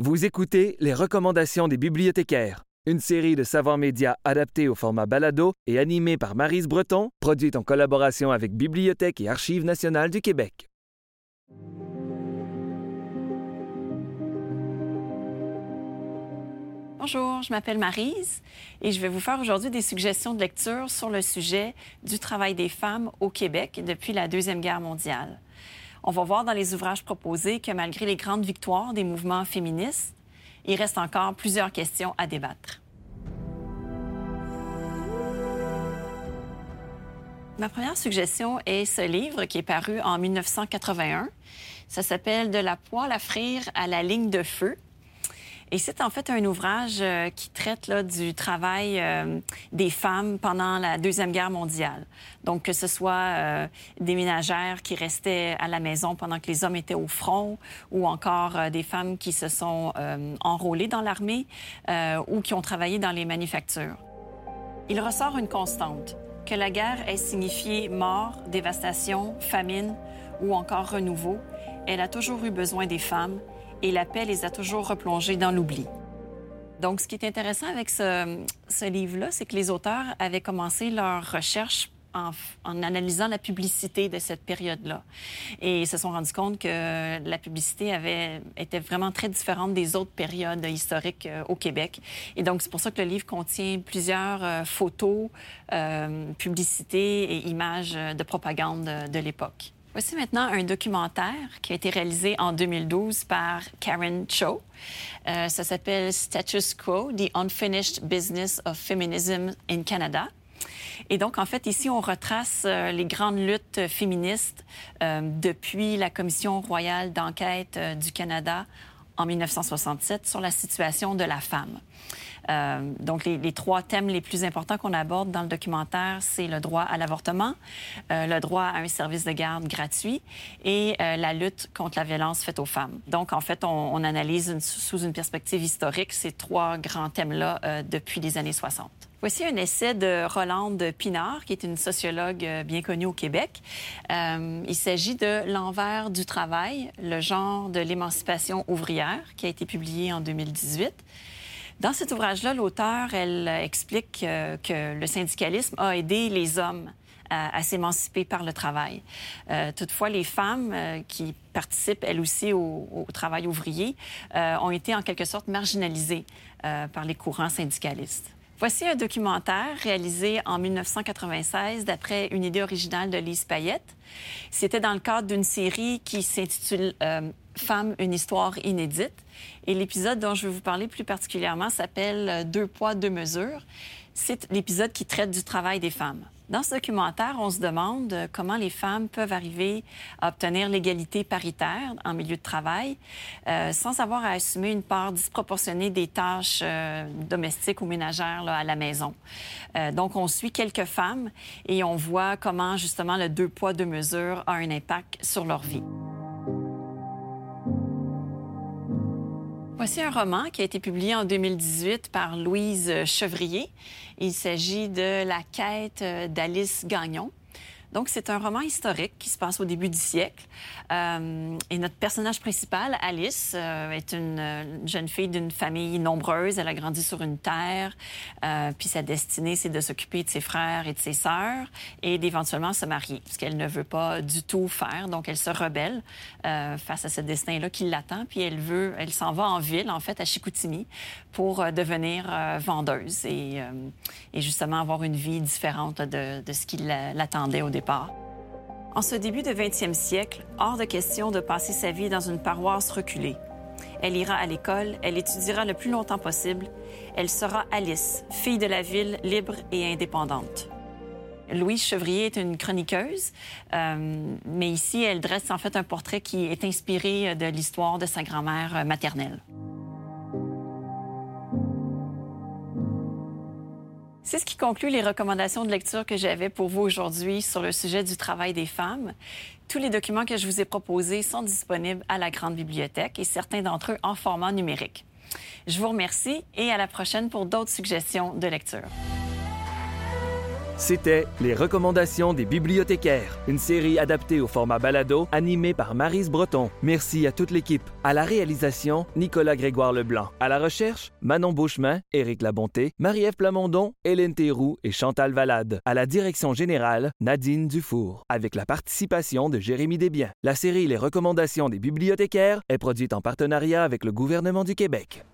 Vous écoutez les recommandations des bibliothécaires, une série de savoirs médias adaptés au format balado et animée par Marise Breton, produite en collaboration avec Bibliothèque et Archives nationales du Québec. Bonjour, je m'appelle Marise et je vais vous faire aujourd'hui des suggestions de lecture sur le sujet du travail des femmes au Québec depuis la Deuxième Guerre mondiale. On va voir dans les ouvrages proposés que malgré les grandes victoires des mouvements féministes, il reste encore plusieurs questions à débattre. Ma première suggestion est ce livre qui est paru en 1981. Ça s'appelle De la poêle à frire à la ligne de feu et c'est en fait un ouvrage euh, qui traite là, du travail euh, des femmes pendant la Deuxième Guerre mondiale. Donc, que ce soit euh, des ménagères qui restaient à la maison pendant que les hommes étaient au front, ou encore des femmes qui se sont enrôlées dans l'armée ou qui ont travaillé dans les manufactures. Il ressort une constante, que la guerre ait signifié mort, dévastation, famine ou encore renouveau. Elle a toujours eu besoin des femmes et la paix les a toujours replongés dans l'oubli. Donc, ce qui est intéressant avec ce, livre-là, c'est que les auteurs avaient commencé leur recherche en, analysant la publicité de cette période-là. Et ils se sont rendus compte que la publicité avait, était vraiment très différente des autres périodes historiques euh, au Québec. Et donc, c'est pour ça que le livre contient plusieurs euh, photos, euh, publicités et images de propagande de l'époque. Voici maintenant un documentaire qui a été réalisé en 2012 par Karen Cho. Euh, ça s'appelle Status Quo, The Unfinished Business of Feminism in Canada. Et donc, en fait, ici, on retrace euh, les grandes luttes féministes euh, depuis la Commission royale d'enquête du Canada en 1967 sur la situation de la femme. Euh, donc, les, trois thèmes les plus importants qu'on aborde dans le documentaire, c'est le droit à l'avortement, euh, le droit à un service de garde gratuit et euh, la lutte contre la violence faite aux femmes. Donc, en fait, on, analyse sous une perspective historique ces trois grands thèmes-là depuis les années 60. Voici un essai de Rolande Pinard, qui est une sociologue bien connue au Québec. il s'agit de L'envers du travail, le genre de l'émancipation ouvrière, qui a été publié en 2018. Dans cet ouvrage-là, l'auteur, elle explique euh, que le syndicalisme a aidé les hommes à, s'émanciper par le travail. Euh, toutefois, les femmes euh, qui participent, elles aussi, au, travail ouvrier, ont été en quelque sorte marginalisées par les courants syndicalistes. Voici un documentaire réalisé en 1996 d'après une idée originale de Lise Payette. C'était dans le cadre d'une série qui s'intitule Femmes, une histoire inédite. Et l'épisode dont je vais vous parler plus particulièrement s'appelle Deux poids, deux mesures. C'est l'épisode qui traite du travail des femmes. Dans ce documentaire, on se demande comment les femmes peuvent arriver à obtenir l'égalité paritaire en milieu de travail euh, sans avoir à assumer une part disproportionnée des tâches euh, domestiques ou ménagères à la maison. Euh, donc, on suit quelques femmes et on voit comment justement le deux poids, deux mesures a un impact sur leur vie. Voici un roman qui a été publié en 2018 par Louise Chevrier. Il s'agit de La quête d'Alice Gagnon. Donc, c'est un roman historique qui se passe au début du siècle. Euh, et notre personnage principal, Alice, euh, est une, jeune fille d'une famille nombreuse. Elle a grandi sur une terre. Euh, puis sa destinée, c'est de s'occuper de ses frères et de ses sœurs et d'éventuellement se marier, ce qu'elle ne veut pas du tout faire. Donc, elle se rebelle face à ce destin-là qui l'attend. Puis elle veut, elle s'en va en ville, en fait, à Chicoutimi, pour devenir vendeuse et, justement avoir une vie différente de, de ce qui l'attendait au début en ce début de 20e siècle, hors de question de passer sa vie dans une paroisse reculée. Elle ira à l'école, elle étudiera le plus longtemps possible. Elle sera Alice, fille de la ville libre et indépendante. Louise Chevrier est une chroniqueuse, euh, mais ici, elle dresse en fait un portrait qui est inspiré de l'histoire de sa grand-mère maternelle. C'est ce qui conclut les recommandations de lecture que j'avais pour vous aujourd'hui sur le sujet du travail des femmes. Tous les documents que je vous ai proposés sont disponibles à la Grande Bibliothèque et certains d'entre eux en format numérique. Je vous remercie et à la prochaine pour d'autres suggestions de lecture. C'était Les recommandations des bibliothécaires, une série adaptée au format balado, animée par Marise Breton. Merci à toute l'équipe. À la réalisation, Nicolas Grégoire Leblanc. À la recherche, Manon Beauchemin, Éric Labonté, Marie-Ève Plamondon, Hélène Théroux et Chantal Valade. À la direction générale, Nadine Dufour. Avec la participation de Jérémy Desbiens. La série Les recommandations des bibliothécaires est produite en partenariat avec le gouvernement du Québec.